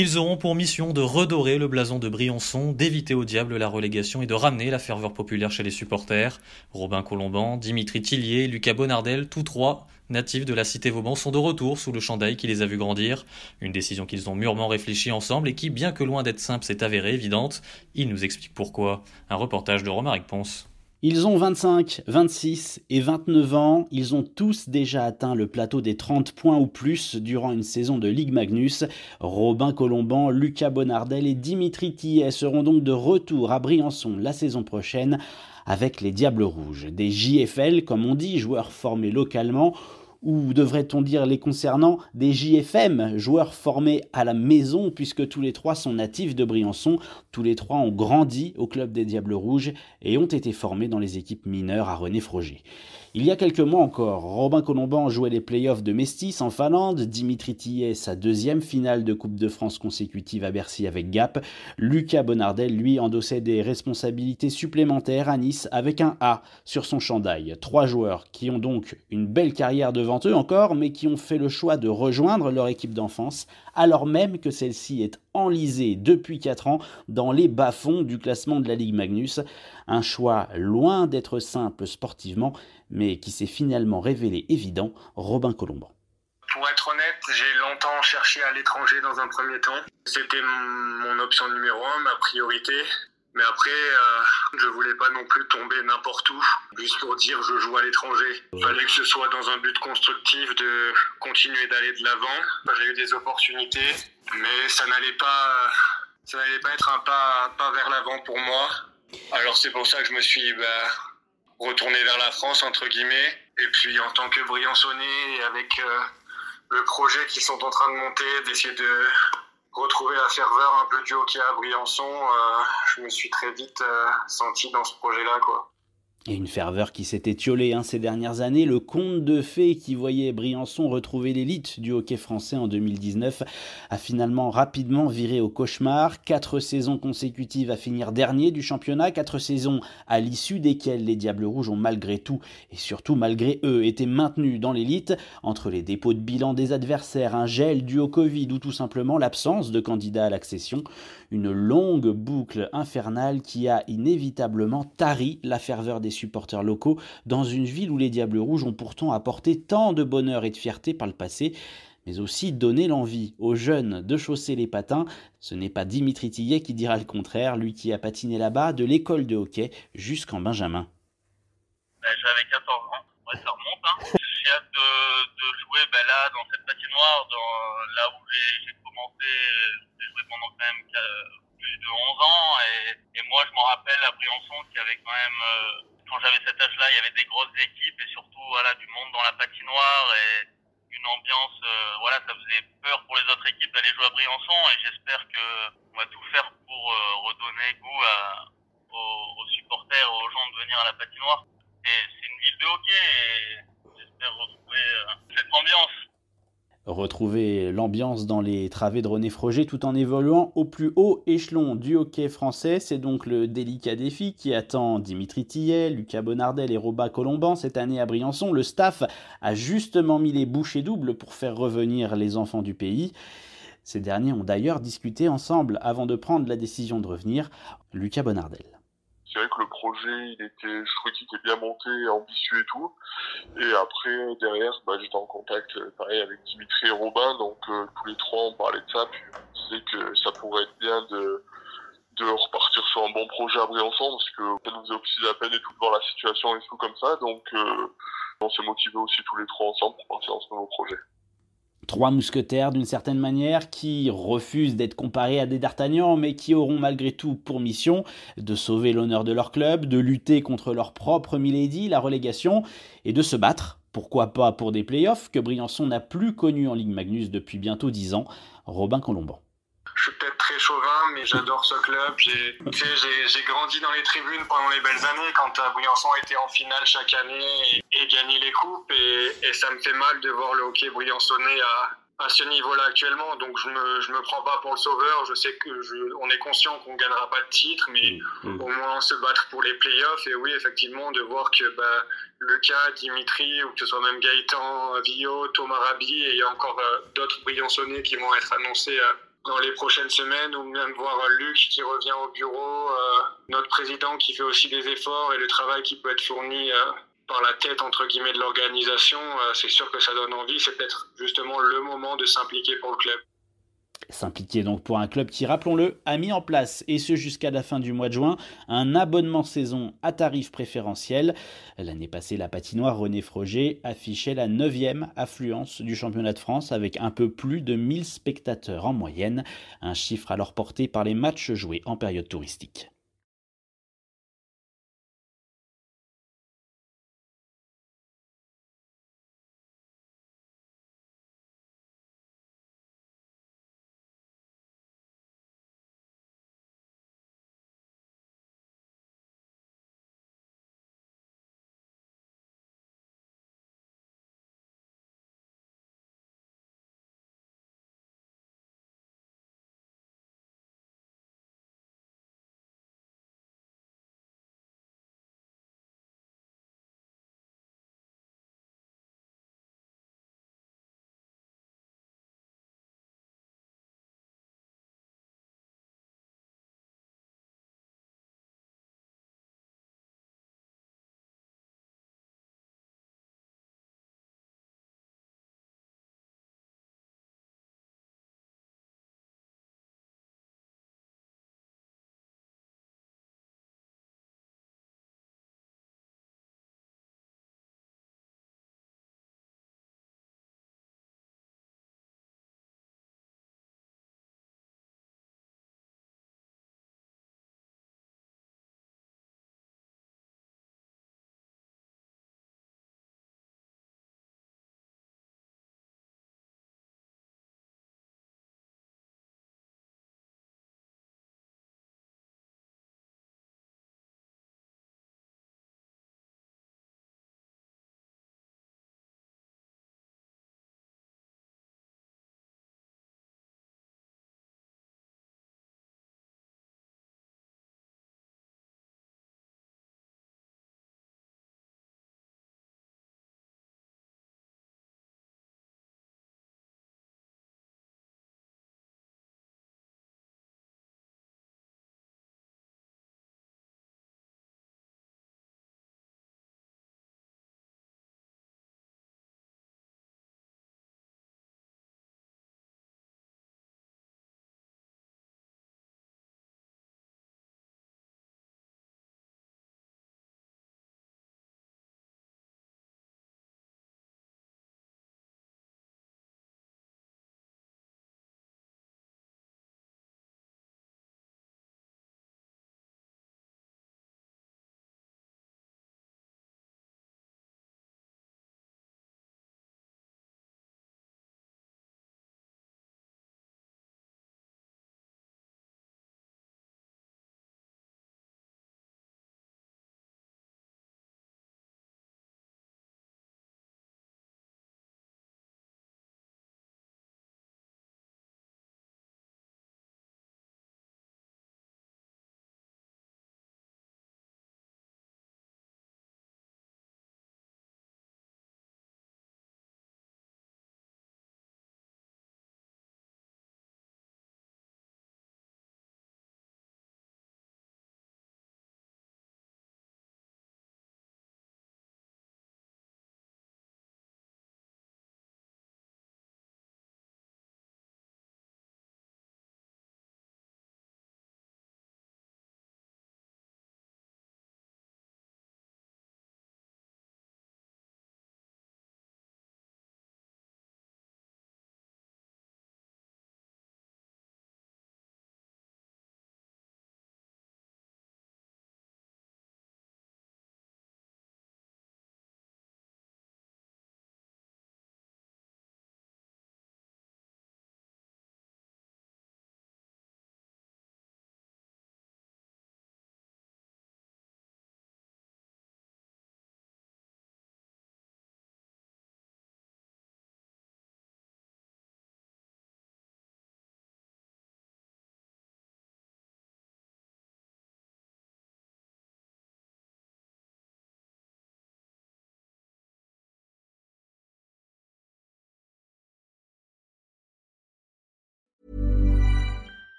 Ils auront pour mission de redorer le blason de Briançon, d'éviter au diable la relégation et de ramener la ferveur populaire chez les supporters. Robin Colomban, Dimitri Tillier, Lucas Bonardel, tous trois, natifs de la cité Vauban, sont de retour sous le chandail qui les a vus grandir. Une décision qu'ils ont mûrement réfléchie ensemble et qui, bien que loin d'être simple, s'est avérée évidente. Ils nous expliquent pourquoi. Un reportage de Romaric Ponce. Ils ont 25, 26 et 29 ans. Ils ont tous déjà atteint le plateau des 30 points ou plus durant une saison de Ligue Magnus. Robin Colomban, Lucas Bonardel et Dimitri Tillet seront donc de retour à Briançon la saison prochaine avec les Diables Rouges. Des JFL, comme on dit, joueurs formés localement ou devrait-on dire les concernant, des JFM, joueurs formés à la maison, puisque tous les trois sont natifs de Briançon, tous les trois ont grandi au club des Diables Rouges et ont été formés dans les équipes mineures à René Froger. Il y a quelques mois encore, Robin Colomban jouait les playoffs de Mestis en Finlande, Dimitri Tillet sa deuxième finale de Coupe de France consécutive à Bercy avec Gap, Lucas Bonardel lui endossait des responsabilités supplémentaires à Nice avec un A sur son chandail. Trois joueurs qui ont donc une belle carrière eux encore, mais qui ont fait le choix de rejoindre leur équipe d'enfance, alors même que celle-ci est enlisée depuis 4 ans dans les bas-fonds du classement de la Ligue Magnus. Un choix loin d'être simple sportivement, mais qui s'est finalement révélé évident, Robin Colomban. Pour être honnête, j'ai longtemps cherché à l'étranger dans un premier temps. C'était mon option numéro un, ma priorité. Mais après, euh, je voulais pas non plus tomber n'importe où, juste pour dire je joue à l'étranger. Il fallait que ce soit dans un but constructif de continuer d'aller de l'avant. J'ai eu des opportunités, mais ça n'allait pas, ça n'allait pas être un pas, pas vers l'avant pour moi. Alors c'est pour ça que je me suis bah, retourné vers la France, entre guillemets. Et puis en tant que Briançonnais, et avec euh, le projet qu'ils sont en train de monter, d'essayer de retrouver la ferveur un peu du hockey à Briançon, euh, je me suis très vite euh, senti dans ce projet-là. quoi. Et une ferveur qui s'est étiolée hein, ces dernières années, le conte de fées qui voyait Briançon retrouver l'élite du hockey français en 2019 a finalement rapidement viré au cauchemar. Quatre saisons consécutives à finir dernier du championnat, quatre saisons à l'issue desquelles les Diables Rouges ont malgré tout et surtout malgré eux été maintenus dans l'élite. Entre les dépôts de bilan des adversaires, un gel dû au Covid ou tout simplement l'absence de candidats à l'accession, une longue boucle infernale qui a inévitablement tari la ferveur des supporters locaux dans une ville où les Diables Rouges ont pourtant apporté tant de bonheur et de fierté par le passé mais aussi donné l'envie aux jeunes de chausser les patins. Ce n'est pas Dimitri Tillet qui dira le contraire, lui qui a patiné là-bas de l'école de hockey jusqu'en Benjamin. Ben, j'avais 14 ans, ouais, ça remonte. Hein. J'ai hâte de, jouer ben, là, dans cette patinoire, dans, là où j'ai commencé, j'ai joué pendant quand même plus de 11 ans. Et, moi, je me rappelle à Briançon qu'il y avait quand même... Euh, quand j'avais cet âge-là, il y avait des grosses équipes et surtout voilà du monde dans la patinoire et une ambiance. Euh, voilà, ça faisait peur pour les autres équipes d'aller jouer à Briançon et j'espère que on va tout faire pour euh, redonner goût à, aux, aux, supporters, aux gens de venir à la patinoire. C'est une ville de hockey et j'espère retrouver euh, cette ambiance retrouver l'ambiance dans les travées de René Froger tout en évoluant au plus haut échelon du hockey français. C'est donc le délicat défi qui attend Dimitri Tillet, Lucas Bonardel et Robin Colomban cette année à Briançon. Le staff a justement mis les bouchées doubles pour faire revenir les enfants du pays. Ces derniers ont d'ailleurs discuté ensemble avant de prendre la décision de revenir. Lucas Bonardel c'est vrai que le projet, il était, je trouvais qu'il était bien monté, ambitieux et tout. Et après, derrière, bah, j'étais en contact, euh, pareil, avec Dimitri et Robin, donc euh, tous les trois, on parlait de ça, puis on disait que ça pourrait être bien de, de repartir sur un bon projet à Briançon, parce que ça nous faisait aussi la peine et tout voir la situation et tout comme ça, donc euh, on s'est motivés aussi tous les trois ensemble pour partir dans ce nouveau projet. Trois mousquetaires d'une certaine manière qui refusent d'être comparés à des d'Artagnan mais qui auront malgré tout pour mission de sauver l'honneur de leur club, de lutter contre leur propre Milady, la relégation, et de se battre, pourquoi pas pour des playoffs que Briançon n'a plus connus en Ligue Magnus depuis bientôt dix ans, Robin Colomban chauvin, mais j'adore ce club. J'ai grandi dans les tribunes pendant les belles années quand Briançon était en finale chaque année et, et gagnait les coupes. Et, et, ça me fait mal de voir le hockey briançonnais à, à ce niveau-là actuellement. Donc je me, je me prends pas pour le sauveur. Je sais que je, on est conscient qu'on gagnera pas de titre, mais mmh, mmh. au moins se battre pour les playoffs. Et oui, effectivement, de voir que bah, Lucas, Dimitri, ou que ce soit même Gaëtan, Villot, Thomas Rabi, et il y a encore euh, d'autres briançonnais qui vont être annoncés. Euh, dans les prochaines semaines, ou même voir Luc qui revient au bureau, euh, notre président qui fait aussi des efforts et le travail qui peut être fourni euh, par la tête entre guillemets de l'organisation, euh, c'est sûr que ça donne envie. C'est peut-être justement le moment de s'impliquer pour le club. S'impliquer donc pour un club qui, rappelons-le, a mis en place, et ce jusqu'à la fin du mois de juin, un abonnement saison à tarif préférentiel. L'année passée, la patinoire René Froger affichait la 9e affluence du championnat de France avec un peu plus de 1000 spectateurs en moyenne, un chiffre alors porté par les matchs joués en période touristique.